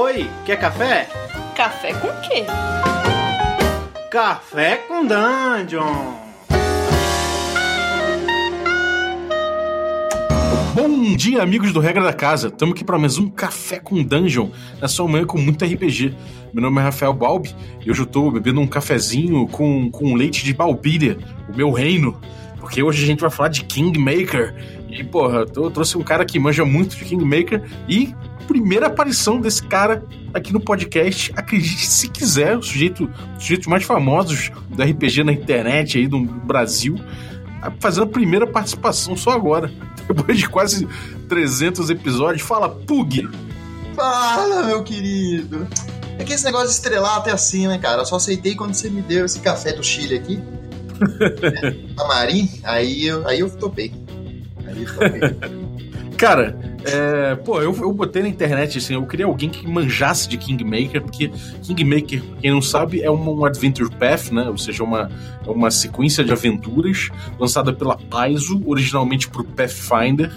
Oi, quer café? Café com quê? Café com Dungeon! Bom dia, amigos do Regra da Casa. Estamos aqui para mais um Café com Dungeon, na sua manhã com muito RPG. Meu nome é Rafael Balbi e hoje eu estou bebendo um cafezinho com, com leite de Balbíria, o meu reino, porque hoje a gente vai falar de Kingmaker. E, porra, eu trouxe um cara que manja muito de Kingmaker e primeira aparição desse cara aqui no podcast. Acredite se quiser, o sujeito, os sujeitos mais famosos do RPG na internet aí do Brasil, fazendo a primeira participação só agora. Depois de quase 300 episódios. Fala, Pug! Fala, meu querido! É que esse negócio de estrelar até assim, né, cara? Eu só aceitei quando você me deu esse café do Chile aqui. Tamarim, aí eu, aí eu topei. Aí eu topei. Cara, é, pô, eu, eu botei na internet assim, eu queria alguém que manjasse de Kingmaker, porque Kingmaker, quem não sabe, é um, um Adventure Path, né? Ou seja, uma, é uma sequência de aventuras lançada pela Paizo, originalmente pro Pathfinder,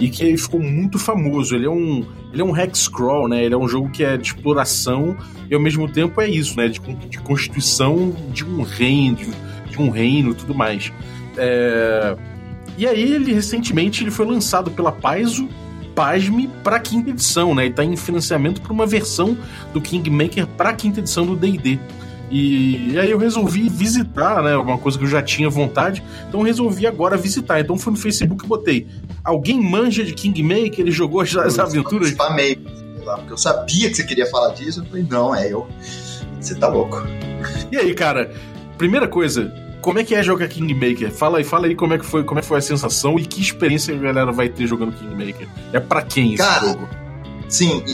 e que ficou muito famoso. Ele é um, ele é um hex crawl, né? Ele é um jogo que é de exploração e ao mesmo tempo é isso, né? De, de constituição de um reino, de, de um reino, tudo mais. É e aí ele recentemente ele foi lançado pela Paizo, pasme, para quinta edição, né? E tá em financiamento para uma versão do Kingmaker para quinta edição do D&D. E, aí eu resolvi visitar, né? Uma coisa que eu já tinha vontade, então eu resolvi agora visitar. Então fui no Facebook e botei: alguém manja de Kingmaker? Ele jogou as, as aventuras? Eu spamei, porque eu sabia que você queria falar disso. Eu falei: não, é eu. Você tá louco. E aí, cara? Primeira coisa, como é que é jogar Kingmaker? Fala aí, fala aí como é que foi, como é que foi a sensação e que experiência a galera vai ter jogando Kingmaker. É para quem esse Cara, jogo? Sim,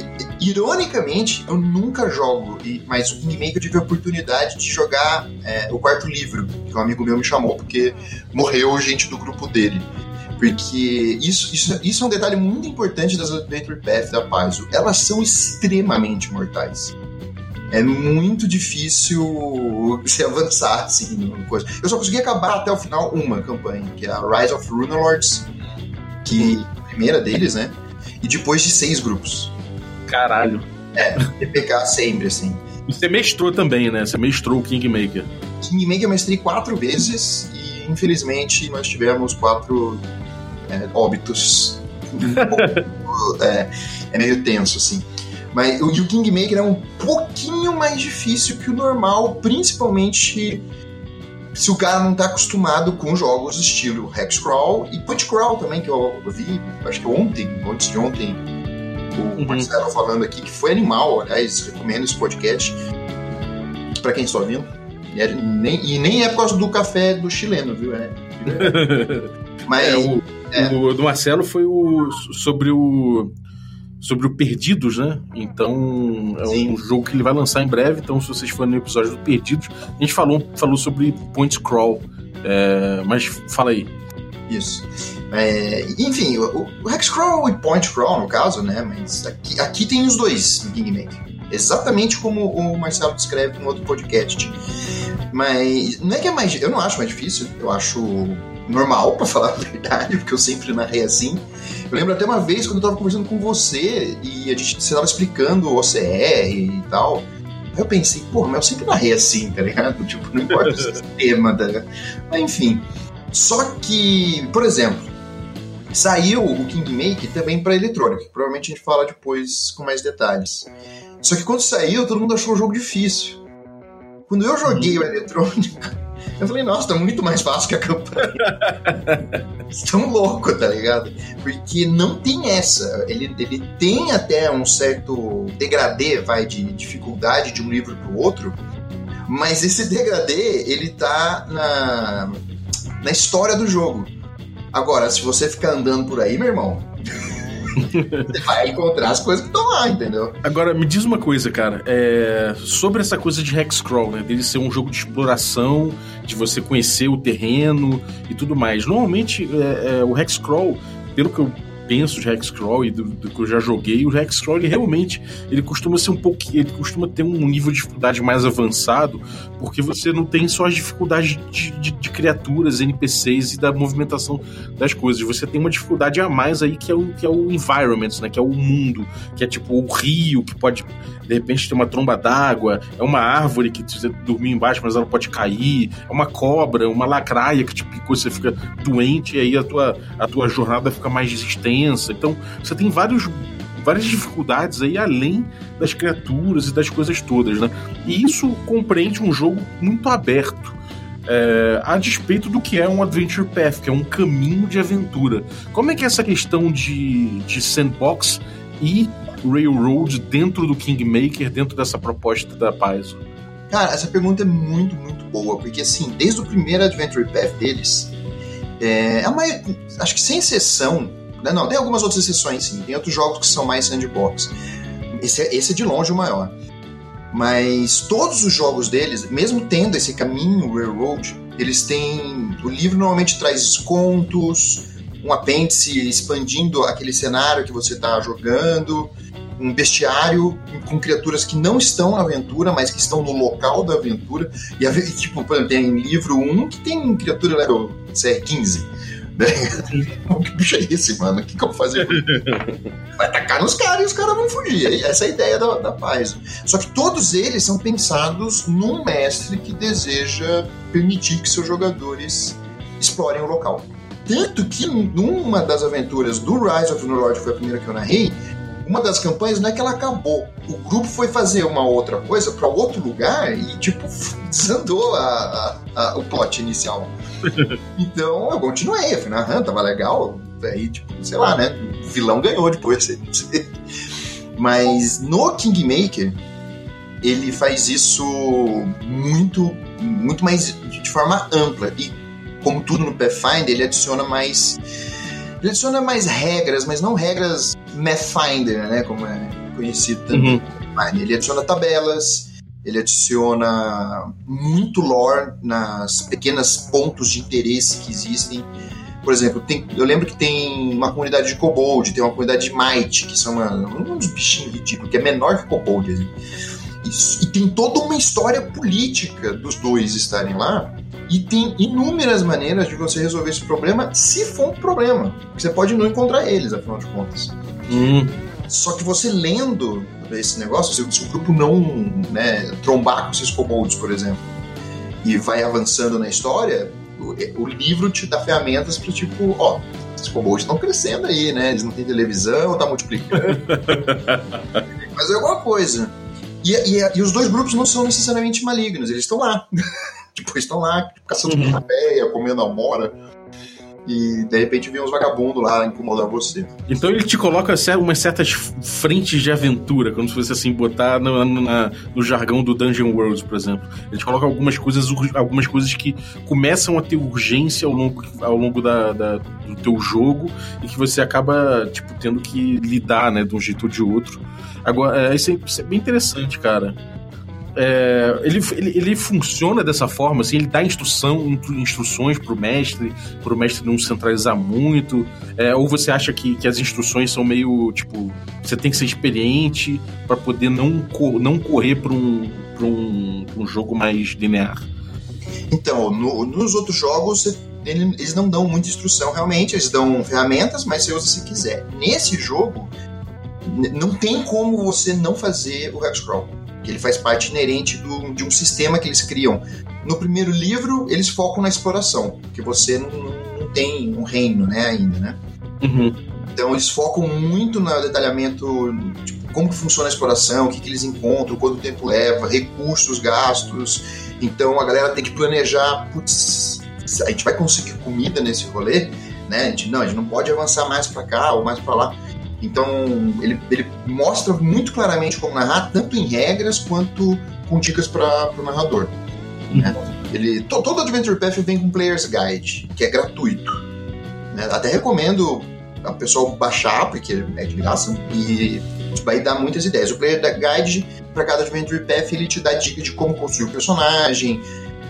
ironicamente, eu nunca jogo, mas o Kingmaker eu tive a oportunidade de jogar é, o quarto livro, que um amigo meu me chamou, porque morreu gente do grupo dele. Porque isso, isso, isso é um detalhe muito importante das Adventure Path da Paizo. Elas são extremamente mortais é muito difícil se avançar, assim, coisa. Eu só consegui acabar até o final uma campanha, que é a Rise of Runelords, que é a primeira deles, né? E depois de seis grupos. Caralho. É, TPK sempre, assim. E você mestrou também, né? Você mestrou o Kingmaker. Kingmaker eu mestrei quatro vezes e, infelizmente, nós tivemos quatro é, óbitos. é, é meio tenso, assim. Mas o, o Kingmaker é um pouquinho mais difícil que o normal, principalmente se o cara não tá acostumado com jogos estilo Hexcrawl e Punchcrawl também, que eu vi, acho que ontem, antes de ontem, o uhum. Marcelo falando aqui, que foi animal, aliás, recomendo esse podcast para quem está ouvindo. E, é, nem, e nem é por causa do café do chileno, viu? É, Mas. É, o, é. o do Marcelo foi o sobre o sobre o Perdidos, né? Então é Sim. um jogo que ele vai lançar em breve. Então, se vocês forem no episódio do Perdidos, a gente falou, falou sobre Point Crawl. É, mas fala aí. Isso. É, enfim, o, o Hexcrawl e Point Crawl, no caso, né? Mas aqui, aqui tem os dois no Kingmaker. Exatamente como o Marcelo descreve no outro podcast. Mas não é que é mais. Eu não acho mais difícil, eu acho normal, para falar a verdade, porque eu sempre narrei assim. Eu lembro até uma vez quando eu tava conversando com você e a gente, você tava explicando o OCR e tal. Aí eu pensei, porra, mas eu sempre narrei assim, tá ligado? Tipo, não importa o sistema, tá ligado? Mas enfim. Só que, por exemplo, saiu o Kingmaker também para eletrônica, provavelmente a gente fala depois com mais detalhes. Só que quando saiu, todo mundo achou o jogo difícil. Quando eu joguei o eletrônica, eu falei, nossa, tá muito mais fácil que a campanha. Estão loucos, tá ligado? Porque não tem essa. Ele, ele tem até um certo degradê, vai, de dificuldade de um livro pro outro, mas esse degradê, ele tá na, na história do jogo. Agora, se você ficar andando por aí, meu irmão, você vai encontrar as coisas que estão lá, entendeu? Agora, me diz uma coisa, cara. É... Sobre essa coisa de Hexcrawl, né? Dele ser um jogo de exploração, de você conhecer o terreno e tudo mais. Normalmente, é, é, o Hexcrawl, pelo que eu penso de Hexcrawl e do, do, que eu já joguei, o Hexcrawl realmente ele costuma ser um pouco, ele costuma ter um nível de dificuldade mais avançado, porque você não tem só as dificuldades de, de, de criaturas, NPCs e da movimentação das coisas. Você tem uma dificuldade a mais aí que é o que é o environment, né? Que é o mundo, que é tipo o rio que pode de repente ter uma tromba d'água, é uma árvore que você dormiu embaixo, mas ela pode cair, é uma cobra, uma lacraia que te picou, você fica doente e aí a tua, a tua jornada fica mais Então, você tem vários várias dificuldades aí além das criaturas e das coisas todas, né? E isso compreende um jogo muito aberto. É, a despeito do que é um Adventure Path, que é um caminho de aventura. Como é que é essa questão de, de sandbox e Railroad dentro do Kingmaker, dentro dessa proposta da Paizo? Cara, essa pergunta é muito, muito boa, porque assim, desde o primeiro Adventure Path deles, é, é uma, acho que sem exceção, não, tem algumas outras exceções sim, tem outros jogos que são mais sandbox. Esse é, esse é de longe o maior. Mas todos os jogos deles, mesmo tendo esse caminho Railroad, eles têm. O livro normalmente traz contos, um apêndice expandindo aquele cenário que você está jogando um bestiário com criaturas que não estão na aventura, mas que estão no local da aventura. E, tipo, tem livro 1 que tem criatura level é 15. Né? que bicho é esse, mano? O que, que eu vou fazer? Vai atacar nos caras e os caras vão fugir. Essa é a ideia da, da paz. Só que todos eles são pensados num mestre que deseja permitir que seus jogadores explorem o local. Tanto que numa das aventuras do Rise of the Lord, que foi a primeira que eu narrei, uma das campanhas não é que ela acabou. O grupo foi fazer uma outra coisa para outro lugar e, tipo, desandou a, a, a, o plot inicial. então eu continuei, eu fui narrando, tava legal. Aí, tipo, sei lá, né? O vilão ganhou depois. Mas no Kingmaker, ele faz isso muito, muito mais de forma ampla. E como tudo no Pathfinder, ele adiciona mais. Ele adiciona mais regras, mas não regras Mathfinder, né, como é conhecido também. Uhum. Ele adiciona tabelas, ele adiciona muito lore nas pequenas pontos de interesse que existem. Por exemplo, tem, eu lembro que tem uma comunidade de kobold, tem uma comunidade de might, que são uma, uns bichinhos ridículos, que é menor que kobold. Assim. E, e tem toda uma história política dos dois estarem lá. E tem inúmeras maneiras de você resolver esse problema, se for um problema. Você pode não encontrar eles, afinal de contas. Hum. Só que você lendo esse negócio, se, o grupo não né, trombar com esses kobolds, por exemplo, e vai avançando na história, o, o livro te dá ferramentas para tipo, ó, esses kobolds estão crescendo aí, né? Eles não têm televisão, tá multiplicando. Fazer alguma coisa. E, e, e, os dois grupos não são necessariamente malignos, eles estão lá. tipo, estão lá caçando uhum. papéia, comendo amora e de repente vem uns vagabundos lá incomodar você. Então ele te coloca umas certas frentes de aventura, como se fosse assim, botar no, na, no jargão do Dungeon World, por exemplo. Ele te coloca algumas coisas, algumas coisas que começam a ter urgência ao longo, ao longo da, da do teu jogo e que você acaba, tipo, tendo que lidar, né, de um jeito ou de outro. Agora, é, isso é, isso é bem interessante, cara é, ele, ele, ele, funciona dessa forma, assim, ele dá instrução, instruções pro mestre, pro mestre não centralizar muito, é, ou você acha que, que as instruções são meio, tipo, você tem que ser experiente para poder não, não correr para um, um, um jogo mais linear? Então, no, nos outros jogos, eles não dão muita instrução, realmente, eles dão ferramentas, mas você usa se quiser. Nesse jogo, não tem como você não fazer o Hexcrawl que ele faz parte inerente do, de um sistema que eles criam. No primeiro livro, eles focam na exploração, porque você não, não tem um reino né, ainda, né? Uhum. Então eles focam muito no detalhamento, tipo, como que funciona a exploração, o que, que eles encontram, quanto tempo leva, recursos, gastos. Então a galera tem que planejar, putz, a gente vai conseguir comida nesse rolê, né? A gente, não, a gente não pode avançar mais para cá ou mais para lá. Então, ele, ele mostra muito claramente como narrar, tanto em regras quanto com dicas para o narrador. Né? Ele, to, todo Adventure Path vem com Player's Guide, que é gratuito. Né? Até recomendo a pessoal baixar, porque é de graça, e vai dar muitas ideias. O Player Guide, para cada Adventure Path, ele te dá dica de como construir o personagem,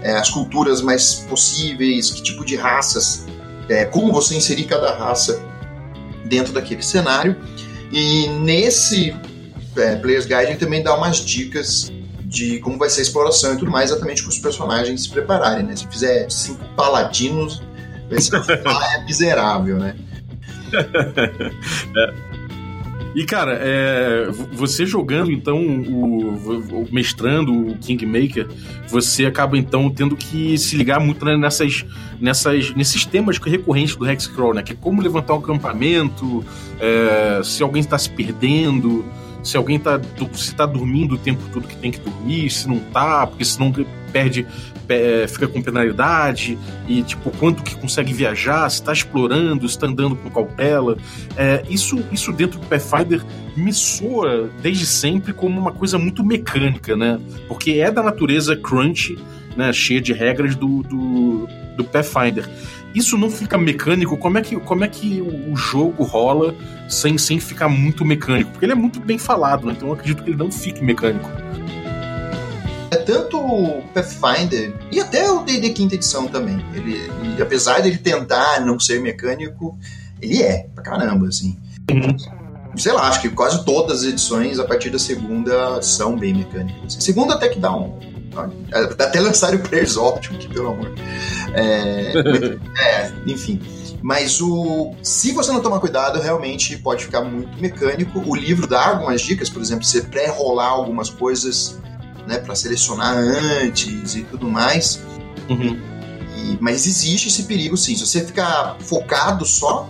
é, as culturas mais possíveis, que tipo de raças, é, como você inserir cada raça dentro daquele cenário. E nesse é, Player's Guide ele também dá umas dicas de como vai ser a exploração e tudo mais, exatamente para os personagens se prepararem, né? Se fizer cinco paladinos, vai ser é miserável, né? é. E, cara, é, você jogando, então, o, o, mestrando o Kingmaker, você acaba, então, tendo que se ligar muito né, nessas, nessas, nesses temas recorrentes do Hexcrawl, né? Que é como levantar um acampamento, é, se alguém está se perdendo, se alguém está se tá dormindo o tempo todo que tem que dormir, se não tá, porque senão perde é, fica com penalidade e tipo quanto que consegue viajar, se está explorando, se está andando com cautela. É, isso, isso dentro do Pathfinder me soa desde sempre como uma coisa muito mecânica, né? Porque é da natureza crunch, né? Cheia de regras do, do, do Pathfinder. Isso não fica mecânico? Como é que, como é que o jogo rola sem, sem ficar muito mecânico? Porque ele é muito bem falado, né? então eu acredito que ele não fique mecânico. É tanto o Pathfinder e até o D&D quinta edição também. Ele, ele, apesar dele tentar não ser mecânico, ele é pra caramba, assim. Uhum. Sei lá, acho que quase todas as edições a partir da segunda são bem mecânicas. Segunda até que dá um, até lançar o Players ótimo, que pelo amor. É, é, enfim. Mas o. Se você não tomar cuidado, realmente pode ficar muito mecânico. O livro dá algumas dicas, por exemplo, você pré-rolar algumas coisas né, para selecionar antes e tudo mais. Uhum. E, mas existe esse perigo sim. Se você ficar focado só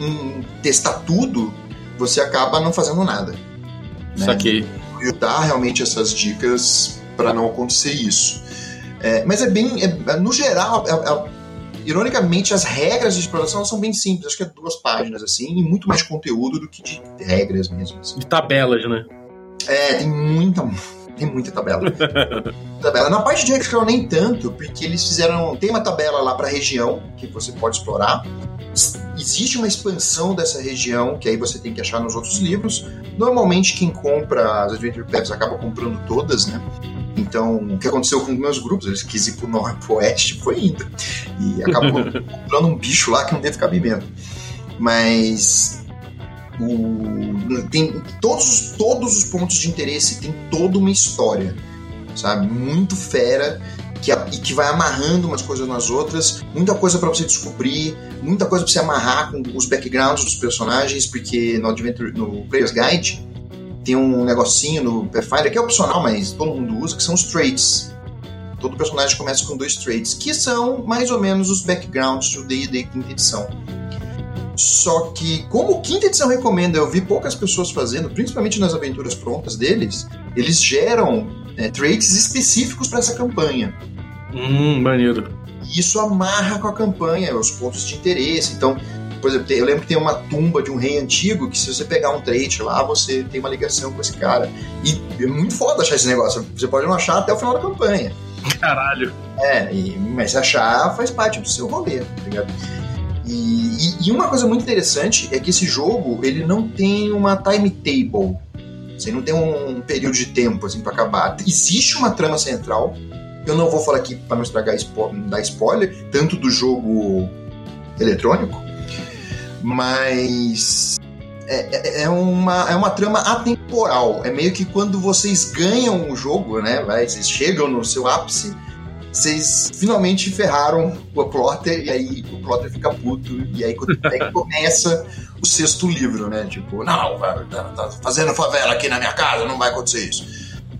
em testar tudo, você acaba não fazendo nada. Né? Saquei. E dar realmente essas dicas para não acontecer isso. É, mas é bem. É, no geral, ironicamente, as regras de exploração são bem simples. Acho que é duas páginas, assim, e muito mais conteúdo do que de regras mesmo. Assim. De tabelas, né? É, tem muita tem muita tabela. tabela. Na parte de Hexcrawl nem tanto, porque eles fizeram. Tem uma tabela lá para região que você pode explorar. Existe uma expansão dessa região que aí você tem que achar nos outros livros. Normalmente quem compra as Adventure Packs acaba comprando todas, né? Então, o que aconteceu com meus grupos? Eles quis ir pro norte, pro oeste, foi indo. E acabou comprando um bicho lá que não teve cabimento. Mas o, tem todos, todos os pontos de interesse tem toda uma história, sabe? Muito fera que, e que vai amarrando umas coisas nas outras, muita coisa para você descobrir, muita coisa para você amarrar com os backgrounds dos personagens, porque no Adventure, no Player's Guide tem um negocinho no Pathfinder que é opcional, mas todo mundo usa, que são os traits. Todo personagem começa com dois traits, que são mais ou menos os backgrounds do D&D quinta edição. Só que, como quinta edição recomenda, eu vi poucas pessoas fazendo, principalmente nas aventuras prontas deles, eles geram é, traits específicos para essa campanha. Hum, maneiro. E isso amarra com a campanha, os pontos de interesse. Então, por exemplo, eu lembro que tem uma tumba de um rei antigo que se você pegar um trait lá, você tem uma ligação com esse cara. E é muito foda achar esse negócio. Você pode não achar até o final da campanha. Caralho. É, e, mas achar, faz parte do seu rolê, tá ligado? E, e, e, uma coisa muito interessante é que esse jogo ele não tem uma timetable. Você não tem um período de tempo assim para acabar. Existe uma trama central. Eu não vou falar aqui para não estragar dar spoiler, tanto do jogo eletrônico, mas é, é, é, uma, é uma trama atemporal. É meio que quando vocês ganham o jogo, né? Vocês chegam no seu ápice, vocês finalmente ferraram o plotter, e aí o plotter fica puto, e aí, aí começa o sexto livro, né? Tipo, não, tá, tá fazendo favela aqui na minha casa, não vai acontecer isso.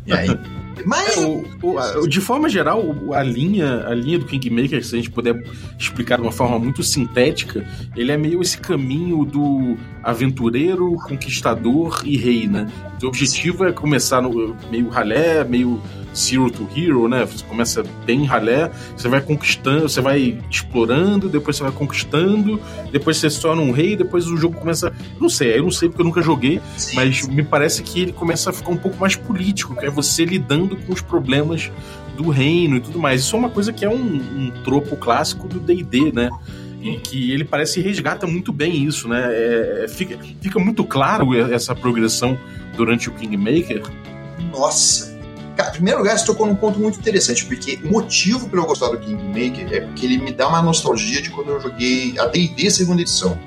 E aí. Mas... É, o, o, de forma geral, a linha, a linha do Kingmaker, se a gente puder explicar de uma forma muito sintética, ele é meio esse caminho do aventureiro, conquistador e rei, né? O objetivo é começar no meio ralé, meio Zero to Hero, né? Você começa bem ralé, você vai conquistando, você vai explorando, depois você vai conquistando, depois você se torna um rei, depois o jogo começa. Não sei, eu não sei porque eu nunca joguei, sim, mas me parece que ele começa a ficar um pouco mais político, que é você lidando com os problemas do reino e tudo mais. Isso é uma coisa que é um, um tropo clássico do DD, né? E que ele parece resgata muito bem isso, né? É, fica, fica muito claro essa progressão durante o Kingmaker. Nossa, Cara, em primeiro lugar, você tocou num ponto muito interessante, porque o motivo para eu gostar do Kingmaker é porque ele me dá uma nostalgia de quando eu joguei a D&D segunda edição.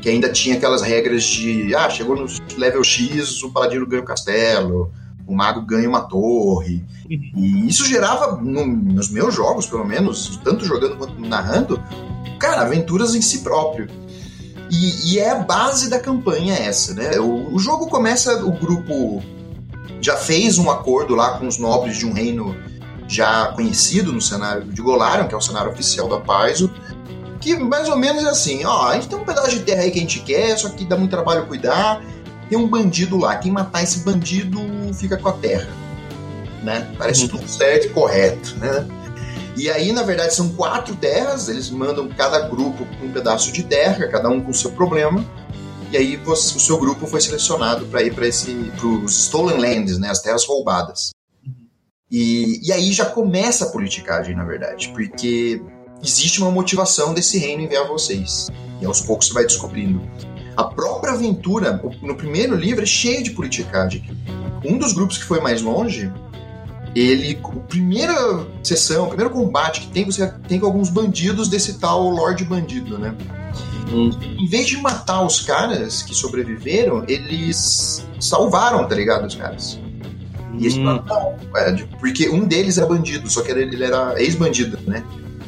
que ainda tinha aquelas regras de, ah, chegou no level X, o paladino ganha o castelo, o mago ganha uma torre. E isso gerava, no, nos meus jogos, pelo menos, tanto jogando quanto narrando, cara, aventuras em si próprio. E, e é a base da campanha essa, né? O, o, jogo começa, o grupo já fez um acordo lá com os nobres de um reino já conhecido no cenário de Golarion, que é o cenário oficial da Paizo, que mais ou menos é assim, ó, a gente tem um pedaço de terra aí que a gente quer, só que dá muito trabalho cuidar, tem um bandido lá, quem matar esse bandido fica com a terra, né? Parece uhum. tudo certo e correto, né? E aí, na verdade, são quatro terras, eles mandam cada grupo um pedaço de terra, cada um com o seu problema, e aí você, o seu grupo foi selecionado para ir para os Stolen Lands, né, as terras roubadas. E, e aí já começa a politicagem, na verdade, porque existe uma motivação desse reino enviar vocês. E aos poucos você vai descobrindo. A própria aventura, no primeiro livro, é cheia de politicagem. Um dos grupos que foi mais longe, ele. A primeira sessão, o primeiro combate que tem, você tem com alguns bandidos desse tal Lorde Bandido, né? Hum. Em vez de matar os caras que sobreviveram, eles salvaram, tá ligado? Os caras. E eles hum. não, é, porque um deles é bandido, só que ele era ex-bandido, né?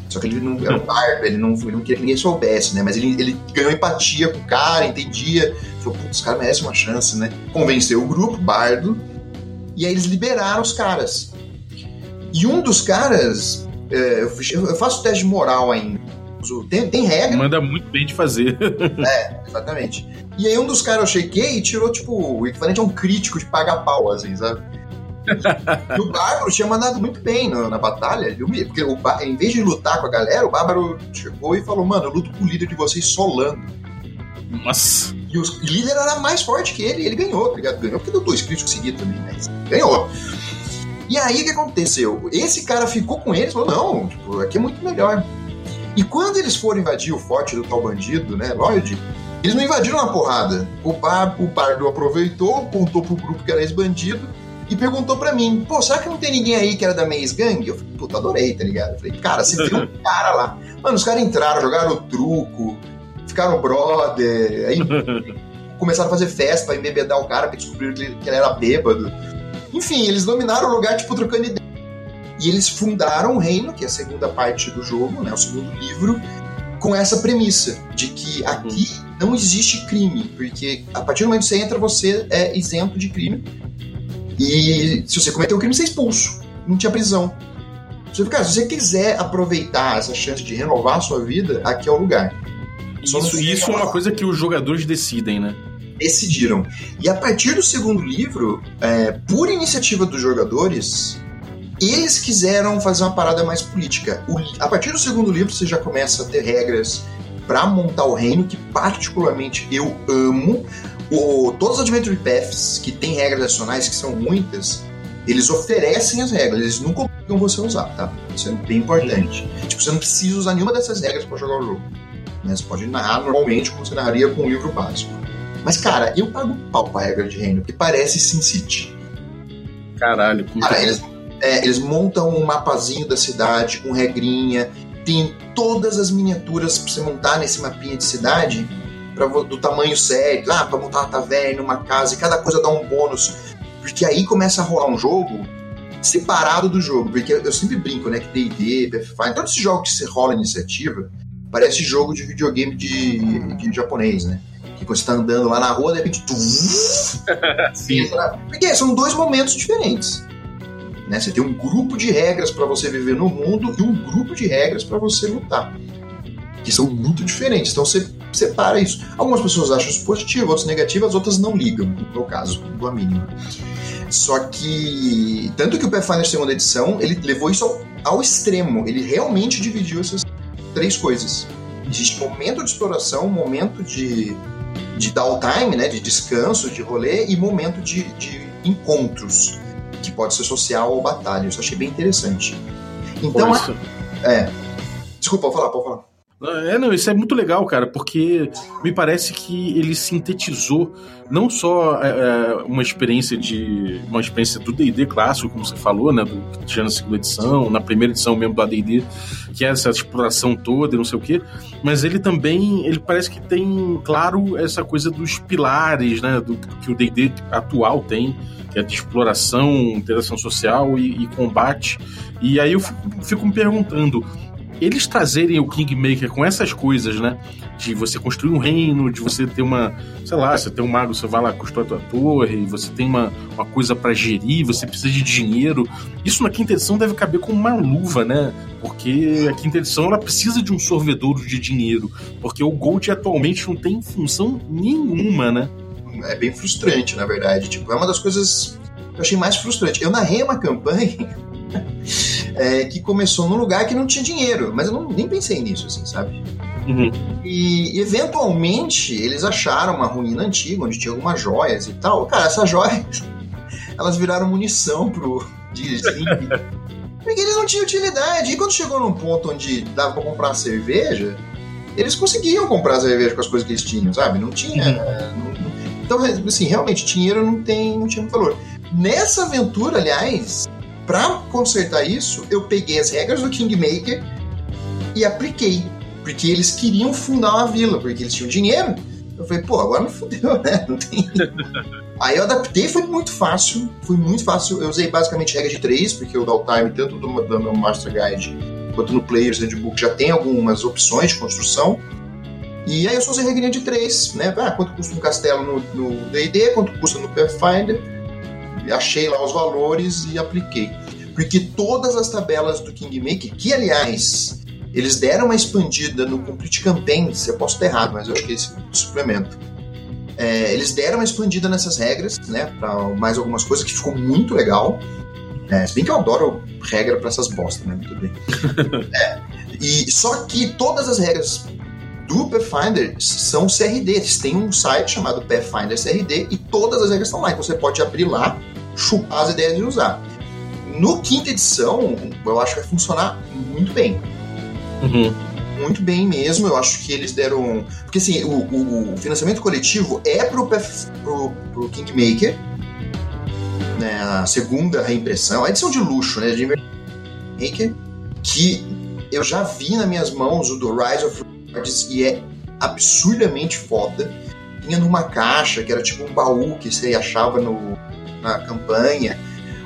Só que ele não era um bardo, ele não, ele não queria que ninguém soubesse, né? Mas ele, ele ganhou empatia com o cara, entendia. Falou, putz, os caras merecem uma chance, né? Convenceu o grupo, bardo, e aí eles liberaram os caras. E um dos caras, é, eu faço teste de moral ainda. Tem, tem regra. Manda muito bem de fazer. é, exatamente. E aí um dos caras eu chequei e tirou, tipo, o equivalente a um crítico de pagar pau, assim, sabe? e o Bárbaro tinha mandado muito bem na, na batalha. Porque o, em vez de lutar com a galera, o Bárbaro chegou e falou: Mano, eu luto com o líder de vocês solando. Nossa. E o líder era mais forte que ele, e ele ganhou, tá ligado? Ganhou porque deu dois críticos seguidos também, mas ganhou. E aí o que aconteceu? Esse cara ficou com eles e falou: Não, tipo, aqui é muito melhor. E quando eles foram invadir o forte do tal bandido, né, Lloyd, eles não invadiram na porrada. O, bar, o Bardo aproveitou, apontou pro grupo que era ex-bandido e perguntou para mim, pô, será que não tem ninguém aí que era da Maze Gang? Eu falei, puta, adorei, tá ligado? Eu falei, cara, você viu um cara lá. Mano, os caras entraram, jogaram o truco, ficaram brother, aí começaram a fazer festa pra embebedar o cara, porque descobriram que ele, que ele era bêbado. Enfim, eles dominaram o lugar, tipo, trocando ideia. E eles fundaram o reino, que é a segunda parte do jogo, né, o segundo livro, com essa premissa de que aqui não existe crime, porque a partir do momento que você entra, você é isento de crime e se você cometer um crime, você é expulso. Não tinha prisão. Se você, se você quiser aproveitar essa chance de renovar a sua vida, aqui é o lugar. Isso, isso é uma coisa que os jogadores decidem, né? Decidiram. E a partir do segundo livro, é, por iniciativa dos jogadores, eles quiseram fazer uma parada mais política. O, a partir do segundo livro, você já começa a ter regras para montar o reino, que particularmente eu amo, o, todos os Adventure Paths que tem regras adicionais, que são muitas, eles oferecem as regras, eles nunca obrigam você a usar, tá? Isso é bem importante. Tipo, você não precisa usar nenhuma dessas regras para jogar o jogo. Né? Você pode narrar normalmente como você narraria com um livro básico. Mas, cara, eu pago pau com a regra de reino, que parece SimCity. Caralho, cara, eles, é, eles montam um mapazinho da cidade com regrinha, tem todas as miniaturas pra você montar nesse mapinha de cidade pra, do tamanho certo, ah, pra montar uma taverna, uma casa, e cada coisa dá um bônus. Porque aí começa a rolar um jogo separado do jogo. Porque eu sempre brinco, né, que D&D, Pathfinder, todos esses jogos que você rola iniciativa, parece jogo de videogame de, de japonês, né? Que você tá andando lá na rua, de repente... Tu, Sim. Porque são dois momentos diferentes. Né? Você tem um grupo de regras para você viver no mundo e um grupo de regras para você lutar. Que são muito diferentes. Então você separa isso. Algumas pessoas acham isso positivo, outras negativas, outras não ligam, no caso, do mínimo. Só que, tanto que o Pathfinder segunda edição, ele levou isso ao, ao extremo. Ele realmente dividiu essas três coisas. Existe momento de exploração, momento de, de downtime, né, de descanso, de rolê, e momento de, de encontros, que pode ser social ou batalha. Isso eu achei bem interessante. Então, é, é. Desculpa, pode falar, pode falar. É, não, isso é muito legal, cara, porque me parece que ele sintetizou não só é, é uma experiência de. uma experiência do DD clássico, como você falou, né? Do que tinha na segunda edição, na primeira edição mesmo do ADD, que é essa exploração toda e não sei o quê, mas ele também. ele parece que tem, claro, essa coisa dos pilares, né? Do que o DD atual tem que é de exploração, interação social e, e combate. E aí eu fico, fico me perguntando, eles trazerem o Kingmaker com essas coisas, né? De você construir um reino, de você ter uma, sei lá, você tem um mago, você vai lá, constrói a tua torre, você tem uma, uma coisa para gerir, você precisa de dinheiro. Isso na quinta edição deve caber com uma luva, né? Porque a quinta edição ela precisa de um sorvedouro de dinheiro, porque o Gold atualmente não tem função nenhuma, né? É bem frustrante, na verdade. Tipo, é uma das coisas que eu achei mais frustrante. Eu narrei uma campanha é, que começou num lugar que não tinha dinheiro, mas eu não, nem pensei nisso, assim, sabe? Uhum. E eventualmente eles acharam uma ruína antiga onde tinha algumas joias e tal. Cara, essas joias elas viraram munição pro Disney. porque eles não tinham utilidade. E quando chegou num ponto onde dava pra comprar cerveja, eles conseguiam comprar cerveja com as coisas que eles tinham, sabe? Não tinha. Uhum. Não, então, assim, realmente, dinheiro não tem, não tinha valor. Nessa aventura, aliás, para consertar isso, eu peguei as regras do Kingmaker e apliquei. Porque eles queriam fundar uma vila, porque eles tinham dinheiro. Eu falei, pô, agora não fudeu, né? Não tem. Aí eu adaptei, foi muito fácil. Foi muito fácil. Eu usei basicamente regra de três, porque o Downtime, tanto do, do meu Master Guide quanto no Players Handbook, já tem algumas opções de construção. E aí eu só usei regrinha de três, né? Ah, quanto custa um castelo no D&D, quanto custa no Pathfinder achei lá os valores e apliquei. Porque todas as tabelas do Kingmaker, que aliás, eles deram uma expandida no Complete Campaign, se eu posso estar errado, mas eu acho que é esse suplemento. É, eles deram uma expandida nessas regras, né, para mais algumas coisas que ficou muito legal. É, se bem que eu adoro regra para essas bostas, né? Muito bem. é, e só que todas as regras do Pathfinder são CRD. Eles têm um site chamado Pathfinder CRD e todas as regras estão lá. Então você pode abrir lá chupar as ideias de usar. No quinta edição, eu acho que vai funcionar muito bem. Uhum. Muito bem mesmo, eu acho que eles deram. Porque assim, o, o financiamento coletivo é pro, pro, pro Kingmaker, né, a segunda reimpressão, a edição de luxo, né? De Maker, que eu já vi nas minhas mãos o do Rise of Lords e é absurdamente foda. Vinha numa caixa que era tipo um baú que você achava no, na campanha.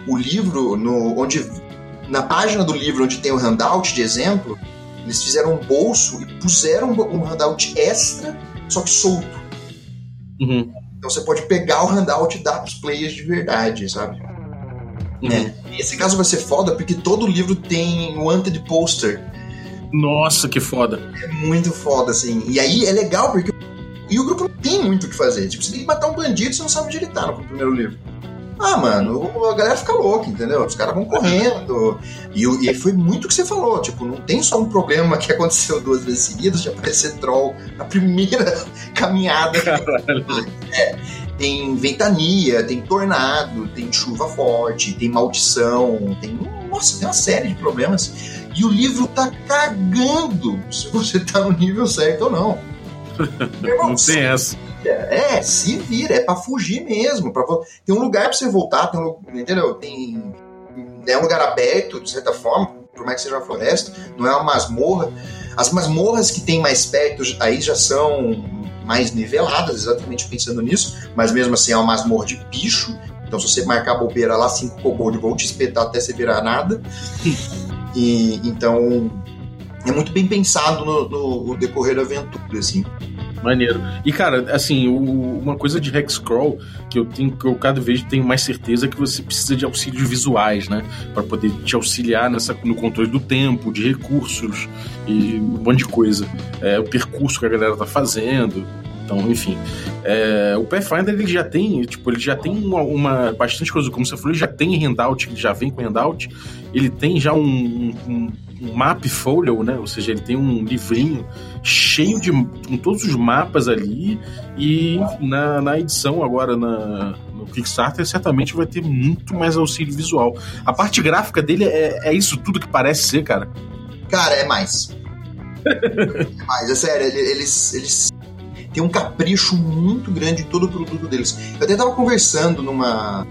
O livro, no, onde na página do livro onde tem o handout de exemplo, eles fizeram um bolso e puseram um handout extra, só que solto. Uhum. Então você pode pegar o handout e dar pros players de verdade, sabe? Uhum. É. Esse caso vai ser foda porque todo livro tem o Wanted Poster. Nossa, que foda. É muito foda, assim. E aí é legal porque. E o grupo não tem muito o que fazer. Tipo, você tem que matar um bandido e você não sabe onde ele tá no primeiro livro. Ah, mano, a galera fica louca, entendeu? Os caras vão correndo. E, e foi muito o que você falou. Tipo, não tem só um problema que aconteceu duas vezes seguidas de aparecer troll na primeira caminhada. É, tem ventania, tem tornado, tem chuva forte, tem maldição, tem. Nossa, tem uma série de problemas. E o livro tá cagando se você tá no nível certo ou não. Irmão, não tem essa. É, se vira, é para fugir mesmo. Pra, tem um lugar para você voltar, tem um, entendeu? Tem, é um lugar aberto, de certa forma, por mais que seja uma floresta, não é uma masmorra. As masmorras que tem mais perto aí já são mais niveladas, exatamente pensando nisso, mas mesmo assim é uma masmorra de bicho. Então, se você marcar a bobeira lá, cinco kobolds vão te espetar até você virar nada. e, então, é muito bem pensado no, no decorrer da aventura, assim. Maneiro. E, cara, assim, o, uma coisa de Hexcrawl que eu tenho que eu cada vez tenho mais certeza que você precisa de auxílios visuais, né? para poder te auxiliar nessa, no controle do tempo, de recursos e um monte de coisa. É, o percurso que a galera tá fazendo. Então, enfim. É, o Pathfinder ele já tem, tipo, ele já tem uma, uma, bastante coisa, como você falou, ele já tem handout, ele já vem com handout, ele tem já um, um um map folio, né? Ou seja, ele tem um livrinho cheio de com todos os mapas ali e na, na edição agora na, no Kickstarter certamente vai ter muito mais auxílio visual. A parte gráfica dele é, é isso tudo que parece ser, cara. Cara, é mais. Mas é sério, eles, eles têm um capricho muito grande em todo o produto deles. Eu até tava conversando numa.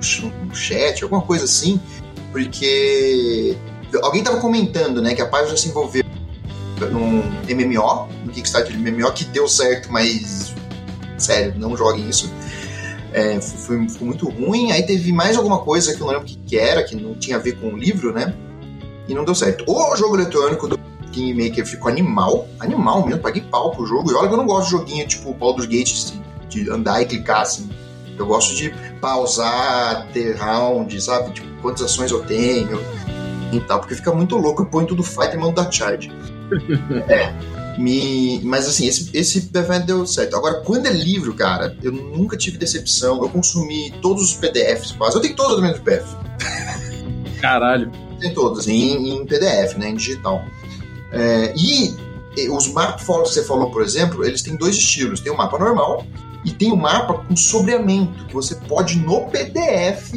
no chat, alguma coisa assim, porque alguém tava comentando, né, que a página se envolveu num MMO, no Kickstarter MMO, que deu certo, mas sério, não joguem isso. É, foi, foi, muito ruim. Aí teve mais alguma coisa que eu não lembro o que, que era, que não tinha a ver com o livro, né? E não deu certo. O jogo eletrônico do Kingmaker ficou animal, animal mesmo, paguei pau pro jogo. E olha que eu não gosto de joguinho tipo Baldur's Gate, de, de andar e clicar assim. Eu gosto de pausar, ter round, sabe? Tipo, quantas ações eu tenho e tal, porque fica muito louco. Eu ponho tudo fight e mando dar charge. é. Me... Mas assim, esse, esse evento deu certo. Agora, quando é livro, cara, eu nunca tive decepção. Eu consumi todos os PDFs quase. Eu tenho todos os meus PDF. Caralho. Tem todos, em, em PDF, né? Em digital. É, e os mapas que você falou, por exemplo, eles têm dois estilos. Tem o mapa normal e tem o mapa com sobreamento, que você pode no PDF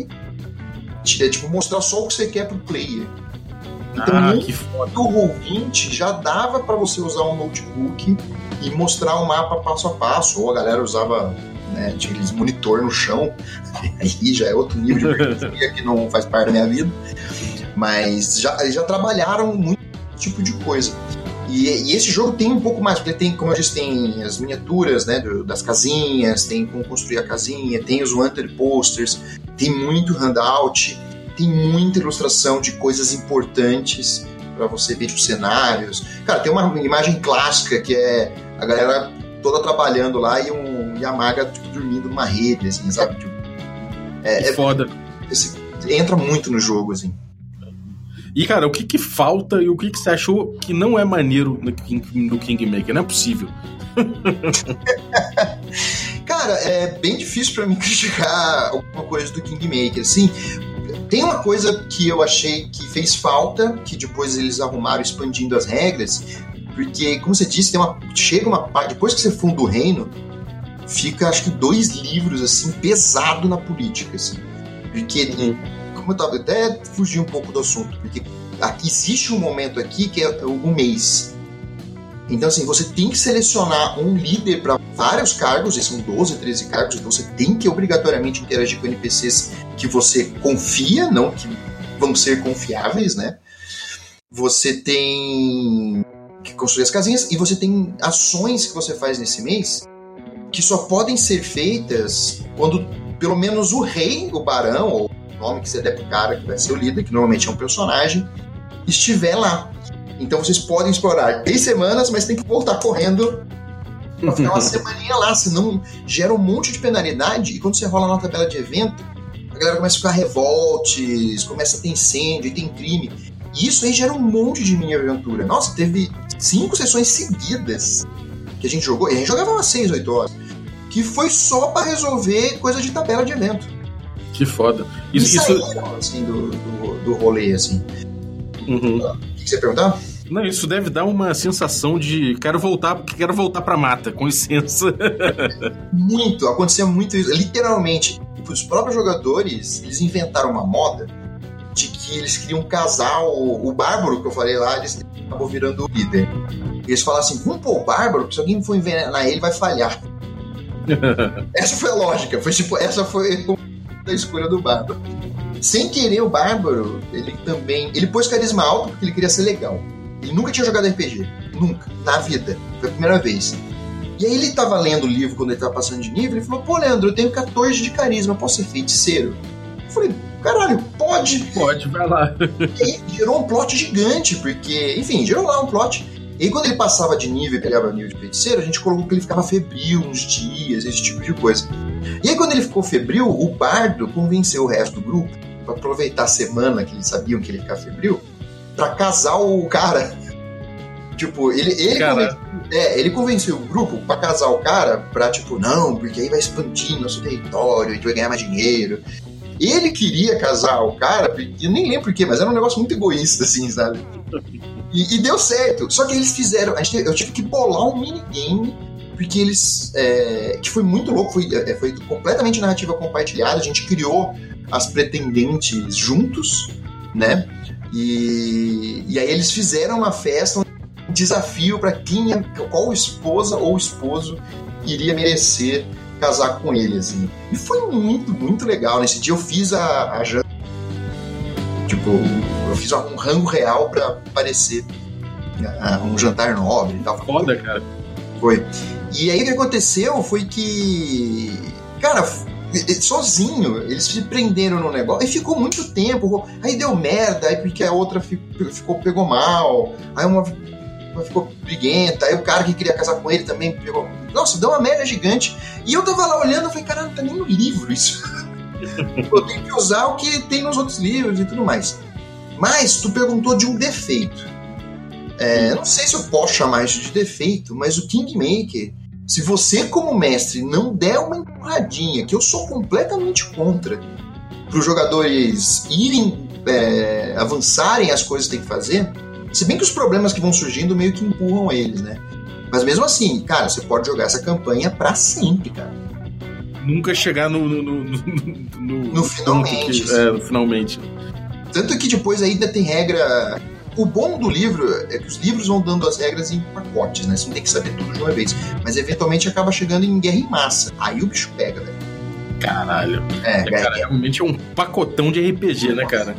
tipo, mostrar só o que você quer pro player. Então, ah, que foda. o Roll20 já dava para você usar um notebook e mostrar o mapa passo a passo, ou a galera usava né, aqueles monitor no chão, aí já é outro nível de que não faz parte da minha vida, mas já, já trabalharam muito tipo de coisa. E, e, esse jogo tem um pouco mais, porque tem, como eu disse, tem as miniaturas né, do, das casinhas, tem como construir a casinha, tem os wanted posters, tem muito handout, tem muita ilustração de coisas importantes para você ver, tipo, cenários. Cara, tem uma imagem clássica que é a galera toda trabalhando lá e, um, e a maga tipo, dormindo numa rede, assim, sabe? Tipo, é, é foda. Esse, entra muito no jogo, assim. E, cara, o que que falta e o que que você achou que não é maneiro no, King, no Kingmaker? Não é possível. cara, é bem difícil para mim criticar alguma coisa do Kingmaker, assim. Tem uma coisa que eu achei que fez falta, que depois eles arrumaram expandindo as regras, porque, como você disse, tem uma, chega uma parte, depois que você funda o reino, fica acho que dois livros assim pesado na política, assim. Porque como eu tava, até fugi um pouco do assunto, porque aqui, existe um momento aqui que é o mês. Então, assim, você tem que selecionar um líder para vários cargos, e são 12, 13 cargos, então você tem que obrigatoriamente interagir com NPCs que você confia, não que vão ser confiáveis, né? Você tem que construir as casinhas e você tem ações que você faz nesse mês que só podem ser feitas quando pelo menos o rei, o barão, ou nome que você der pro cara que vai ser o líder, que normalmente é um personagem, estiver lá. Então vocês podem explorar três semanas, mas tem que voltar correndo pra ficar uma semaninha lá, senão gera um monte de penalidade e quando você rola na tabela de evento, a galera começa a ficar revoltes, começa a ter incêndio, e tem crime. E isso aí gera um monte de mini aventura. Nossa, teve cinco sessões seguidas que a gente jogou, e a gente jogava umas 6, 8 horas, que foi só para resolver coisa de tabela de evento. Que foda. Isso, isso... Saíram, assim, do, do, do rolê, assim. Uhum. O que você perguntar? Não, isso deve dar uma sensação de quero voltar, quero voltar pra mata, com licença. muito, acontecia muito isso. Literalmente, os próprios jogadores, eles inventaram uma moda de que eles queriam casar o, o Bárbaro, que eu falei lá, eles acabou virando o líder. E eles falaram assim: vamos pôr o Bárbaro, porque se alguém for envenenar ele, vai falhar. essa foi a lógica, foi tipo, essa foi a escolha do Bárbaro. Sem querer, o Bárbaro, ele também. Ele pôs carisma alto porque ele queria ser legal. Ele nunca tinha jogado RPG. Nunca. Na vida. Foi a primeira vez. E aí ele tava lendo o livro quando ele tava passando de nível, ele falou, pô, Leandro, eu tenho 14 de carisma, posso ser feiticeiro? Eu falei, caralho, pode. Pode, vai lá. E aí gerou um plot gigante, porque, enfim, gerou lá um plot. E aí, quando ele passava de nível e pegava nível de feiticeiro, a gente colocou que ele ficava febril uns dias, esse tipo de coisa. E aí, quando ele ficou febril, o bardo convenceu o resto do grupo, para aproveitar a semana que eles sabiam que ele ia ficar febril, para casar o cara. Tipo, ele, ele, convenceu, é, ele convenceu o grupo para casar o cara pra, tipo, não, porque aí vai expandir nosso território, a gente vai ganhar mais dinheiro. Ele queria casar o cara, eu nem lembro porquê, mas era um negócio muito egoísta, assim, sabe? E, e deu certo. Só que eles fizeram. Eu tive que bolar um minigame, porque eles. É, que foi muito louco, foi, é, foi completamente narrativa compartilhada. A gente criou as pretendentes juntos, né? E, e aí eles fizeram uma festa onde desafio para quem, qual esposa ou esposo iria merecer casar com ele, assim. E foi muito, muito legal. Nesse dia eu fiz a, a janta. Tipo, eu fiz um rango real para parecer uh, um jantar nobre e tal. Foda, cara. Foi. E aí o que aconteceu foi que. Cara, sozinho, eles se prenderam no negócio e ficou muito tempo. Aí deu merda, aí porque a outra ficou, pegou mal, aí uma, uma ficou briguenta, aí o cara que queria casar com ele também pegou. Nossa, deu uma merda gigante. E eu tava lá olhando e falei, cara, não tá nem no livro isso. eu tenho que usar o que tem nos outros livros e tudo mais. Mas tu perguntou de um defeito. É, não sei se eu posso chamar isso de defeito, mas o Kingmaker se você, como mestre, não der uma empurradinha, que eu sou completamente contra, para os jogadores irem é, avançarem as coisas que tem que fazer, se bem que os problemas que vão surgindo meio que empurram eles, né? Mas mesmo assim, cara, você pode jogar essa campanha para sempre, cara. Nunca chegar no. No, no, no, no finalmente. Que, é, no finalmente. Tanto que depois ainda tem regra o bom do livro é que os livros vão dando as regras em pacotes, né? Você não tem que saber tudo de uma vez. Mas eventualmente acaba chegando em guerra em massa. Aí o bicho pega, velho. Caralho. É, é cara, realmente é um pacotão de RPG, né, cara?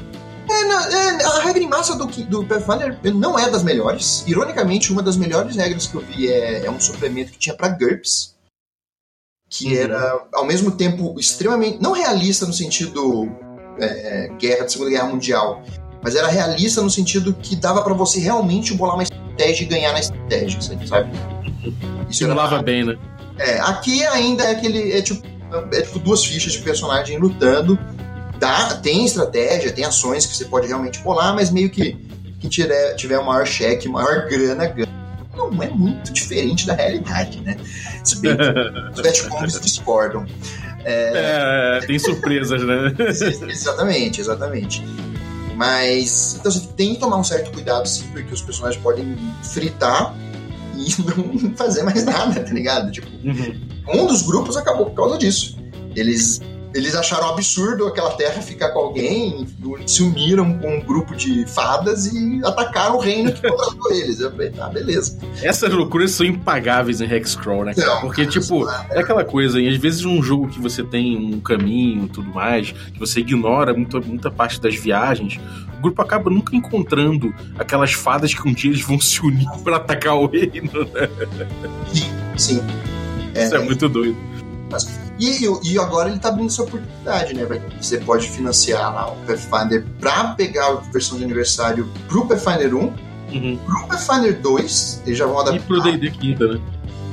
É, é, a regra em massa do, do Pathfinder não é das melhores. Ironicamente, uma das melhores regras que eu vi é, é um suplemento que tinha para GURPS, que uhum. era, ao mesmo tempo, extremamente. não realista no sentido é, guerra, de Segunda Guerra Mundial, mas era realista no sentido que dava para você realmente bolar uma estratégia e ganhar na estratégia, sabe? Isso Simulava bem, né? É, aqui ainda é aquele. É tipo, é tipo duas fichas de personagem lutando. Dá, tem estratégia, tem ações que você pode realmente bolar, mas meio que quem tiver, tiver o maior cheque, maior grana, ganha. Não é muito diferente da realidade, né? Se bem que os retcons discordam. É... é, tem surpresas, né? exatamente, exatamente. Mas. Então você tem que tomar um certo cuidado, sim, porque os personagens podem fritar e não fazer mais nada, tá ligado? Tipo, uhum. um dos grupos acabou por causa disso. Eles eles acharam absurdo aquela terra ficar com alguém, se uniram com um grupo de fadas e atacaram o reino que contratou eles. Eu falei, tá, beleza. Essas loucuras são impagáveis em Hexcrawl, né, cara? Não, Porque, tipo, é aquela coisa, e às vezes num jogo que você tem um caminho e tudo mais, que você ignora muita, muita parte das viagens, o grupo acaba nunca encontrando aquelas fadas que um dia eles vão se unir para atacar o reino, né? Sim, sim. Isso é, é muito doido. E, e agora ele está abrindo essa oportunidade, né? Você pode financiar lá o Pathfinder para pegar a versão de aniversário pro Pathfinder 1, uhum. pro Pathfinder 2, eles já vão adaptar. E pro D&D quinta, né?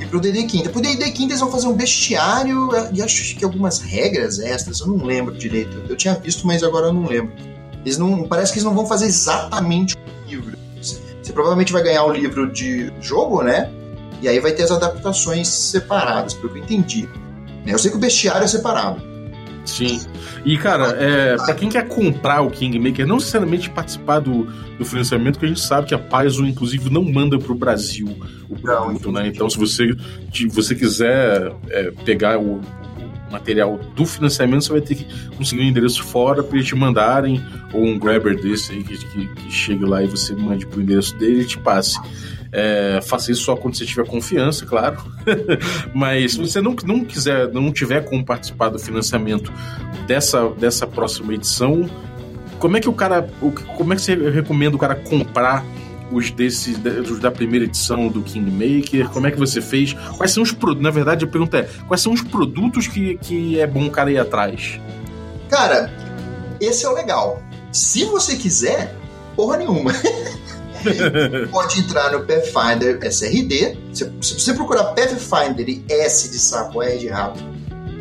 E pro D&D quinta. Pro D&D quinta eles vão fazer um bestiário e acho que algumas regras extras, eu não lembro direito. Eu tinha visto, mas agora eu não lembro. Eles não, parece que eles não vão fazer exatamente o livro. Você, você provavelmente vai ganhar o livro de jogo, né? E aí vai ter as adaptações separadas, pelo que eu entendi. Né? Eu sei que o bestiário é separado. Sim. E, cara, é, para quem quer comprar o Kingmaker, não necessariamente participar do, do financiamento, que a gente sabe que a Paizo, inclusive, não manda pro Brasil o produto, né? Então, se você, se você quiser é, pegar o, material do financiamento, você vai ter que conseguir um endereço fora para eles te mandarem, ou um grabber desse aí que, que, que chegue lá e você mande pro endereço dele e te passe. É, faça isso só quando você tiver confiança, claro. Mas se você não, não quiser, não tiver como participar do financiamento dessa, dessa próxima edição, como é que o cara. Como é que você recomenda o cara comprar os desses os da primeira edição do Kingmaker? Como é que você fez? Quais são os produtos? Na verdade, a pergunta é: quais são os produtos que, que é bom o cara ir atrás? Cara, esse é o legal. Se você quiser, porra nenhuma. pode entrar no Pathfinder SRD. Se, se você procurar Pathfinder e S de sapo, R de rato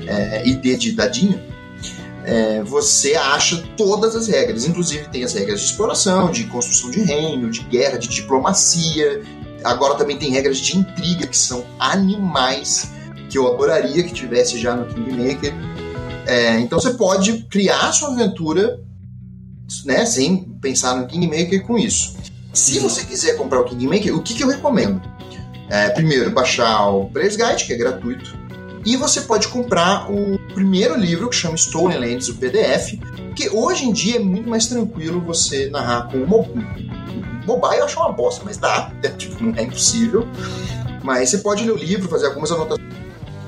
é, e D de dadinho, é, você acha todas as regras. Inclusive tem as regras de exploração, de construção de reino, de guerra, de diplomacia. Agora também tem regras de intriga, que são animais, que eu adoraria que tivesse já no Kingmaker. É, então você pode criar a sua aventura né, sem pensar no Kingmaker com isso. Se você quiser comprar o Kingmaker, o que, que eu recomendo? É, primeiro, baixar o Player's Guide, que é gratuito. E você pode comprar o primeiro livro, que chama Stolen Lands, o PDF, que hoje em dia é muito mais tranquilo você narrar com uma, mobile eu acho uma bosta, mas dá, é, tipo, não é impossível. Mas você pode ler o livro, fazer algumas anotações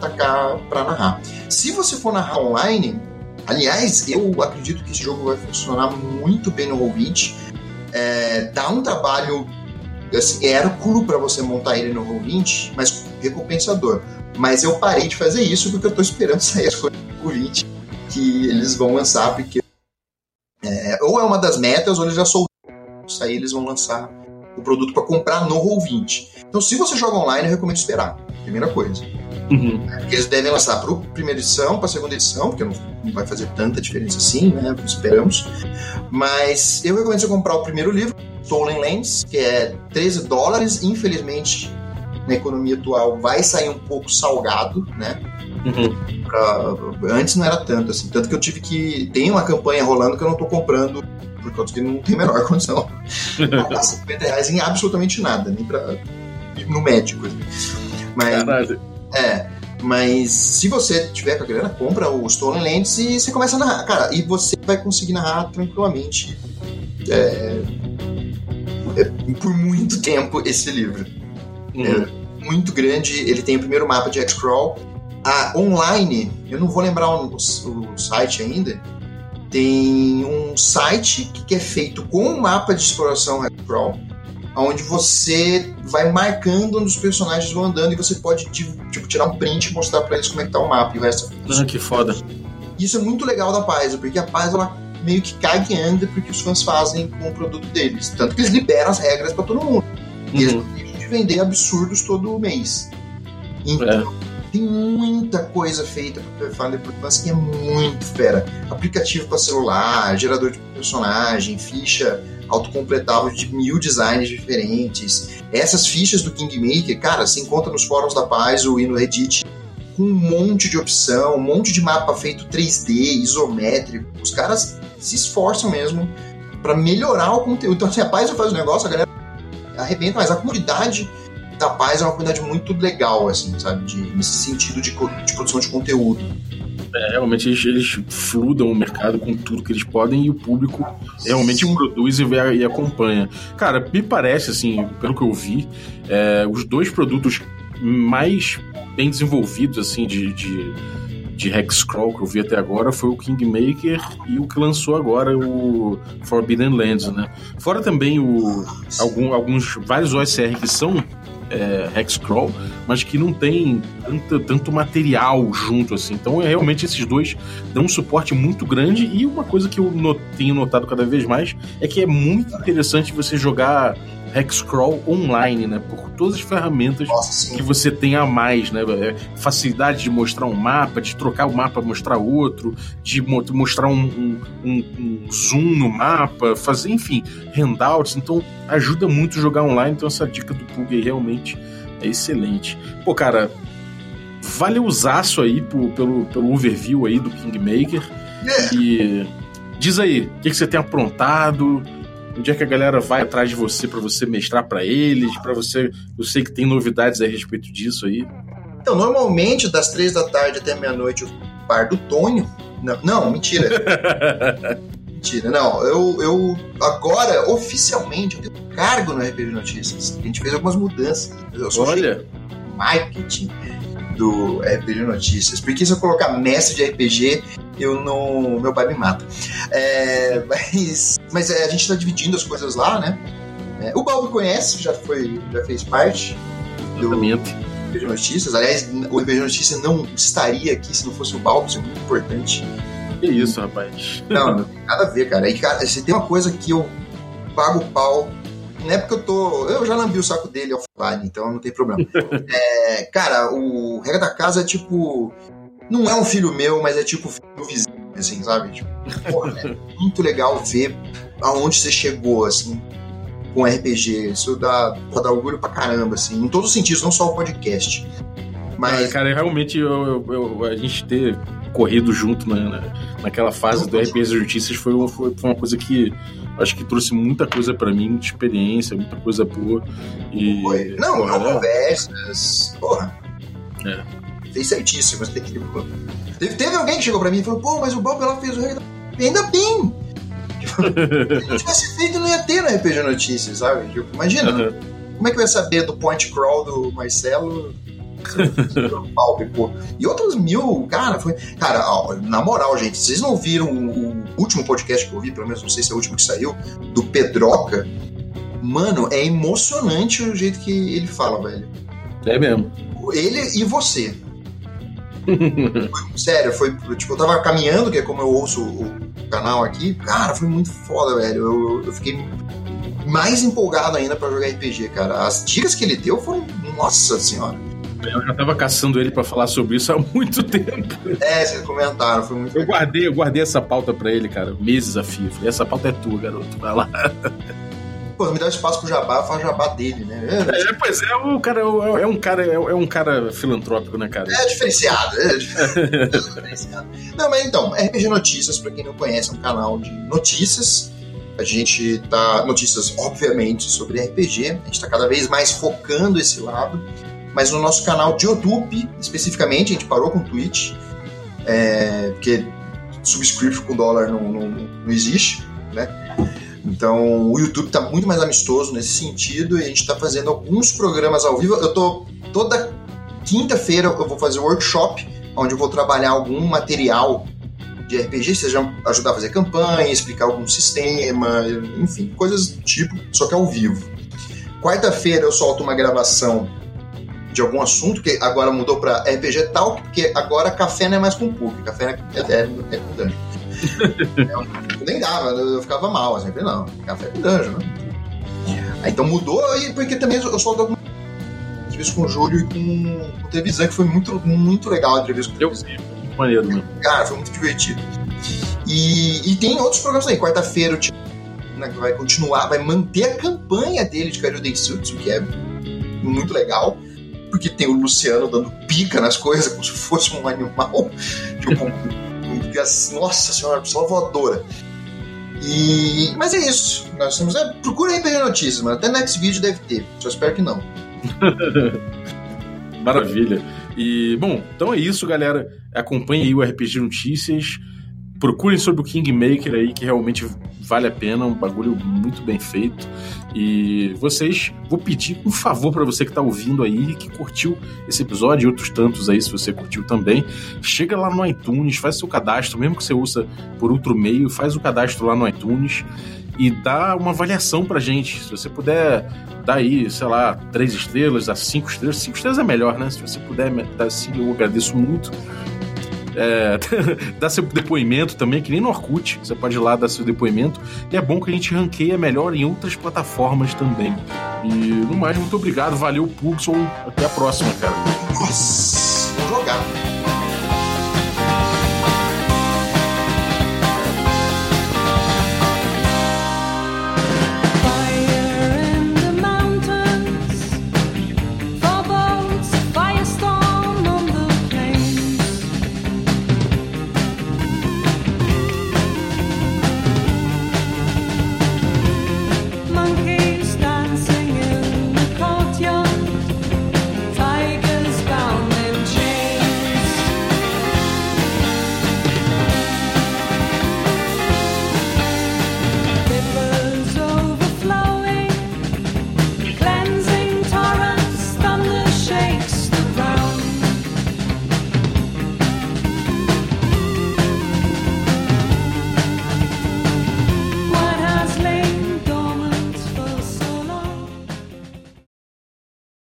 tacar para narrar. Se você for narrar online, aliás, eu acredito que esse jogo vai funcionar muito bem no Roll20. É, dá um trabalho assim, hérculo para você montar ele no Roll20, mas recompensador. Mas eu parei de fazer isso porque eu tô esperando sair as coisas do Roll20 que eles vão lançar, porque é, ou é uma das metas, ou eles já soltaram. Sair, eles vão lançar o produto para comprar no Roll20. Então, se você joga online, eu recomendo esperar. Primeira coisa. Uhum. Eles devem lançar para a primeira edição, para a segunda edição, porque não, não, vai fazer tanta diferença assim, né? Esperamos. Mas eu recomendo você comprar o primeiro livro, Stolen Lands, que é 13 dólares. Infelizmente, na economia atual, vai sair um pouco salgado, né? Uhum. Pra... Antes não era tanto assim. Tanto que eu tive que. Tem uma campanha rolando que eu não estou comprando por causa que não tem a menor condição. Pagar 50 reais em absolutamente nada, nem pra ir no médico. Mas. Caralho. É. Mas se você tiver com a grana, compra o Stolen Lands e você começa a narrar. Cara, e você vai conseguir narrar tranquilamente. É, é, por muito tempo esse livro. Uhum. É muito grande. Ele tem o primeiro mapa de X-Crawl. A online, eu não vou lembrar o, o, o site ainda, tem um site que é feito com um mapa de exploração X-Crawl onde você vai marcando onde os personagens vão andando e você pode tipo, tirar um print e mostrar para eles como é que tá o mapa e vai essa ah, que foda. Isso é muito legal da Paizo, porque a Paizo ela meio que caga e anda porque os fãs fazem com o produto deles. Tanto que eles liberam as regras para todo mundo. E eles Uhum. não deixam de vender absurdos todo mês. Então, tem muita coisa feita para Pathfinder por fãs que é muito fera. Aplicativo para celular, gerador de personagem, ficha autocompletável de mil designs diferentes. Essas fichas do Kingmaker, cara, se encontra nos fóruns da Paizo e no Reddit com um monte de opção, um monte de mapa feito 3D, isométrico. Os caras se esforçam mesmo para melhorar o conteúdo. Então, se a Paizo faz o negócio, a galera arrebenta, mas a comunidade da Paz é uma comunidade muito legal, assim, sabe? De, nesse sentido de, de produção de conteúdo. É, realmente eles, eles fludam o mercado com tudo que eles podem e o público realmente produz e, vê, e acompanha. Cara, me parece, assim, pelo que eu vi, é, os dois produtos mais bem desenvolvidos, assim, de, de, de Hexcrawl que eu vi até agora foi o Kingmaker e o que lançou agora, o Forbidden Lands, né? Fora também o, algum, alguns, vários OSR que são é, Hexcrawl, mas que não tem tanto, tanto material junto assim. Então, é, realmente, esses dois dão um suporte muito grande. E uma coisa que eu no- tenho notado cada vez mais é que é muito interessante você jogar Hexcrawl online, né? Por todas as ferramentas Nossa, que você tem a mais, né? É, Facilidade de mostrar um mapa, de trocar o mapa, mostrar outro, de mo- mostrar um, um- um- zoom no mapa, fazer, enfim, handouts. Então, ajuda muito jogar online. Então, essa dica do Pug aí realmente é excelente. Pô, cara, valeuzaço aí pelo, pelo overview aí do Kingmaker. É. E diz aí, o que, que você tem aprontado? Onde é que a galera vai atrás de você pra você mestrar pra eles? Pra você. Eu sei que tem novidades a respeito disso aí. Então, normalmente, das três da tarde até meia-noite, o bar do Tônio. Não, não mentira. mentira, não. Eu, eu agora, oficialmente, eu tenho cargo no RPG Notícias. A gente fez algumas mudanças. Eu sou Olha, marketing do RPG Notícias. Porque se eu colocar mestre de RPG, eu não. Meu pai me mata. É, mas mas é, a gente está dividindo as coisas lá, né? É, o Balbo conhece, já foi, já fez parte do. RPG Notícias. Aliás, o RPG Notícias não estaria aqui se não fosse o Balbo, isso é muito importante. Que isso, rapaz. Não, não tem nada a ver, cara. E, cara, se tem uma coisa que eu pago o pau. Não é porque eu tô. Eu já lambi o saco dele offline, então não tem problema. É, cara, o Regra da Casa é tipo. Não é um filho meu, mas é tipo filho do vizinho, assim, sabe? Tipo, porra, é muito legal ver aonde você chegou, assim, com RPG. Isso dá, pô, dá orgulho pra caramba, assim, em todos os sentidos, não só o podcast. Mas. Ah, cara, realmente eu, eu- eu- a gente ter corrido junto na, na- naquela fase do RPS Notícias foi, um- foi, foi uma coisa que acho que trouxe muita coisa pra mim, muita experiência, muita coisa boa. E, Foi. Não, porra, não conversas. Porra. É. Fez certíssimo. que- Teve, teve alguém que chegou pra mim e falou: pô, mas o Bob ela fez o rei da. Ainda bem! Se não tivesse feito, não ia ter no RPG Notícias, sabe? Tipo, imagina, Uhum. como é que eu ia saber do point crawl do Marcelo? E outros mil, cara, foi. Cara, ó, na moral, gente, vocês não viram o, último podcast que eu vi, pelo menos não sei se é o último que saiu, do Pedroca? Mano, é emocionante o jeito que ele fala, velho. É mesmo. Ele e você. Sério, foi. Tipo, eu tava caminhando, que é como eu ouço o canal aqui. Cara, foi muito foda, velho. Eu, eu fiquei mais empolgado ainda pra jogar RPG, cara. As dicas que ele deu foram. Nossa senhora. Eu já tava caçando ele pra falar sobre isso há muito tempo. É, vocês comentaram, foi muito Eu legal. guardei, eu guardei essa pauta pra ele, cara, meses a fio. Falei, essa pauta é tua, garoto. Vai lá. Pô, me dá espaço pro jabá, faz jabá dele, né? É, pois é, o cara é é um cara, é um cara filantrópico, né, cara? É diferenciado, é diferenciado. Não, mas então, RPG Notícias, pra quem não conhece, é um canal de notícias. A gente tá. Notícias, obviamente, sobre RPG. A gente tá cada vez mais focando esse lado. Mas no nosso canal de YouTube, especificamente, a gente parou com o Twitch. É, porque subscription com dólar não, não, não existe, né? Então o YouTube tá muito mais amistoso nesse sentido e a gente tá fazendo alguns programas ao vivo. Eu tô toda quinta-feira eu vou fazer um workshop onde eu vou trabalhar algum material de RPG, seja ajudar a fazer campanha, explicar algum sistema, enfim, coisas do tipo, só que ao vivo. Quarta-feira eu solto uma gravação de algum assunto, que agora mudou para RPG Talk, porque agora café não é mais com público, café é, é, é com dungeon. eu nem dava, eu ficava mal, assim, eu falei, não, café é com dungeon, né? Aí, então mudou, e porque também eu solto alguma entrevista com o Júlio e com, com o Trevisan, que foi muito, muito legal a entrevista com o Trevisan. maneiro mesmo. Cara, foi muito divertido. E, e tem outros programas aí. Quarta-feira o né, vai continuar, vai manter a campanha dele de Kaiju Densetsu, que é muito legal. Porque tem o Luciano dando pica nas coisas, como se fosse um animal. tipo, assim, nossa senhora, pessoa voadora. E, mas é isso. Nós temos. É, procura RPG Notícias, mano. Até Next Video deve ter. Só espero que não. Maravilha. E, bom, então é isso, galera. Acompanhe aí o RPG Notícias. Procurem sobre o Kingmaker aí, que realmente vale a pena. Um bagulho muito bem feito. E vocês, vou pedir um favor para você que tá ouvindo aí, que curtiu esse episódio e outros tantos aí, se você curtiu também. Chega lá no iTunes, faz seu cadastro, mesmo que você usa por outro meio, faz o cadastro lá no iTunes e dá uma avaliação pra gente. Se você puder dar aí, sei lá, três estrelas, a cinco estrelas. Cinco estrelas é melhor, né? Se você puder dar cinco, eu agradeço muito. É, dá seu depoimento também, que nem no Orkut. Você pode ir lá dar seu depoimento. E é bom que a gente ranqueia melhor em outras plataformas também. E no mais, muito obrigado. Valeu, Pugson. Até a próxima, cara. Nossa, jogar.